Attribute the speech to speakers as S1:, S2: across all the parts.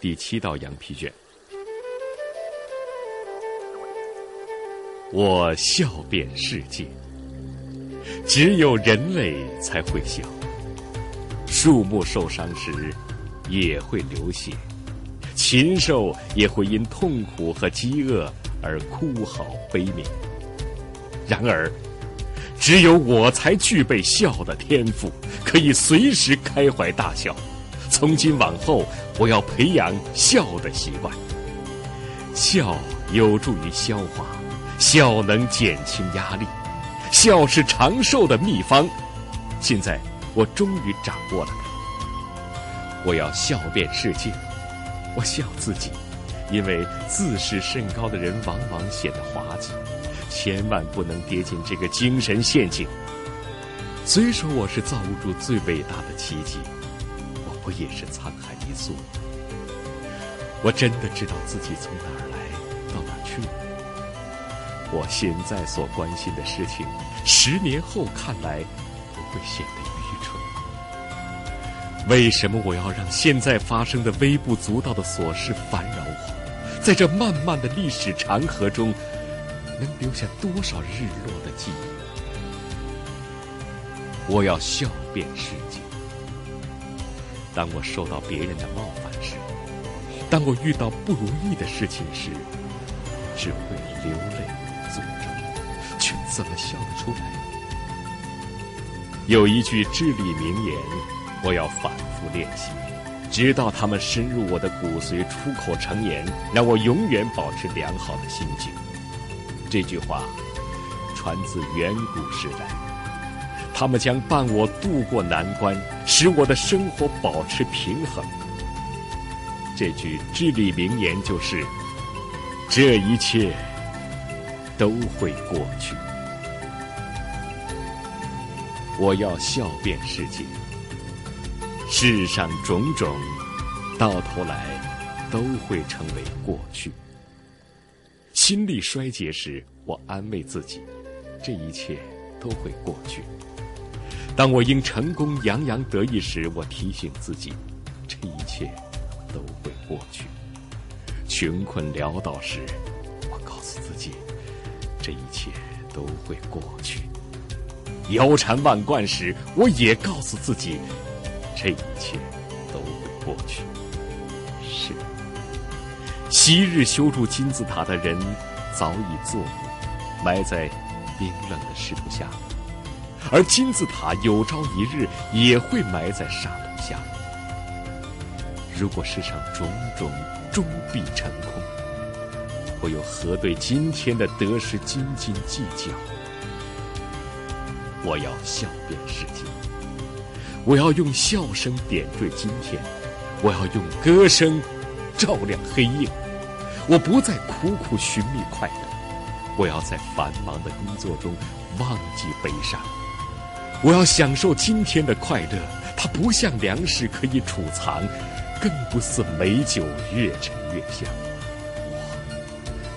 S1: 第七道羊皮卷。我笑遍世界，只有人类才会笑。树木受伤时也会流血，禽兽也会因痛苦和饥饿而哭嚎悲鸣。然而，只有我才具备笑的天赋，可以随时开怀大笑。从今往后，我要培养笑的习惯。笑有助于消化，笑能减轻压力，笑是长寿的秘方。现在我终于掌握了。我要笑遍世界。我笑自己，因为自视甚高的人往往显得滑稽。千万不能跌进这个精神陷阱。虽说我是造物主最伟大的奇迹，我也是沧海一粟？我真的知道自己从哪儿来到哪儿去。我现在所关心的事情，十年后看来不会显得愚蠢。为什么我要让现在发生的微不足道的琐事烦扰我？在这漫漫的历史长河中。能留下多少日落的记忆？我要笑遍世界。当我受到别人的冒犯时，当我遇到不如意的事情时，只会流泪诅咒，却怎么笑得出来？有一句至理名言，我要反复练习，直到他们深入我的骨髓，出口成言，让我永远保持良好的心境。这句话传自远古时代，他们将伴我渡过难关，使我的生活保持平衡。这句至理名言就是：这一切都会过去。我要笑遍世界，世上种种，到头来都会成为过去。心力衰竭时，我安慰自己，这一切都会过去；当我因成功洋洋得意时，我提醒自己，这一切都会过去；穷困潦倒时，我告诉自己，这一切都会过去；腰缠万贯时，我也告诉自己，这一切都会过去。是。昔日修筑金字塔的人早已作古，埋在冰冷的石头下；而金字塔有朝一日也会埋在沙土下。如果世上种种终必成空，我又何对今天的得失斤斤计较？我要笑遍世界，我要用笑声点缀今天，我要用歌声。照亮黑夜，我不再苦苦寻觅快乐，我要在繁忙的工作中忘记悲伤。我要享受今天的快乐，它不像粮食可以储藏，更不似美酒越陈越香。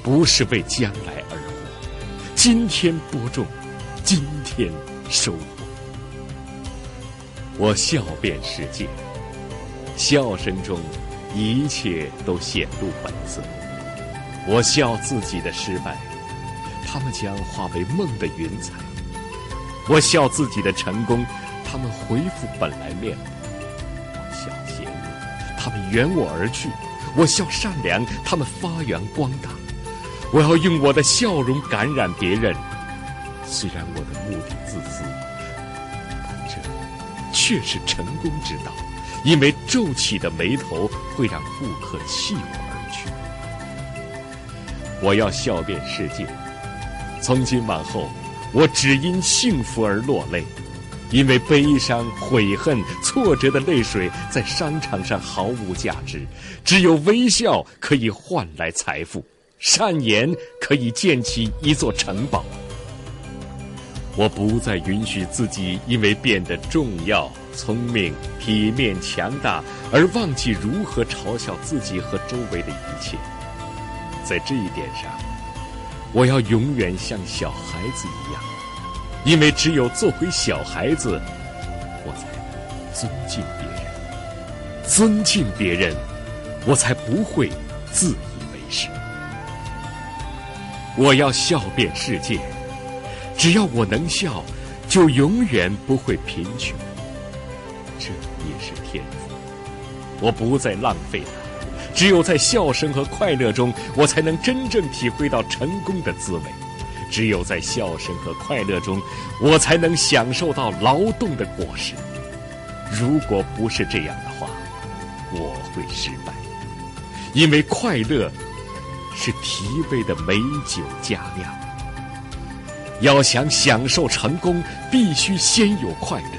S1: 我不是为将来而活，今天播种，今天收获。我笑遍世界，笑声中。一切都显露本色。我笑自己的失败，他们将化为梦的云彩；我笑自己的成功，他们恢复本来面目；我笑邪恶，他们远我而去；我笑善良，他们发扬光大。我要用我的笑容感染别人，虽然我的目的自私，但这却是成功之道。因为皱起的眉头会让顾客弃我而去。我要笑遍世界，从今往后，我只因幸福而落泪，因为悲伤、悔恨、挫折的泪水在商场上毫无价值，只有微笑可以换来财富，善言可以建起一座城堡。我不再允许自己因为变得重要。聪明、体面、强大，而忘记如何嘲笑自己和周围的一切。在这一点上，我要永远像小孩子一样，因为只有做回小孩子，我才能尊敬别人。尊敬别人，我才不会自以为是。我要笑遍世界，只要我能笑，就永远不会贫穷。这也是天赋，我不再浪费它。只有在笑声和快乐中，我才能真正体会到成功的滋味；只有在笑声和快乐中，我才能享受到劳动的果实。如果不是这样的话，我会失败，因为快乐是提味的美酒佳酿。要想享受成功，必须先有快乐，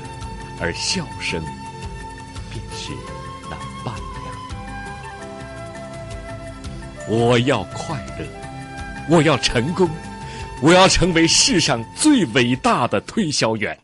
S1: 而笑声便是我要快乐，我要成功，我要成为世上最伟大的推销员。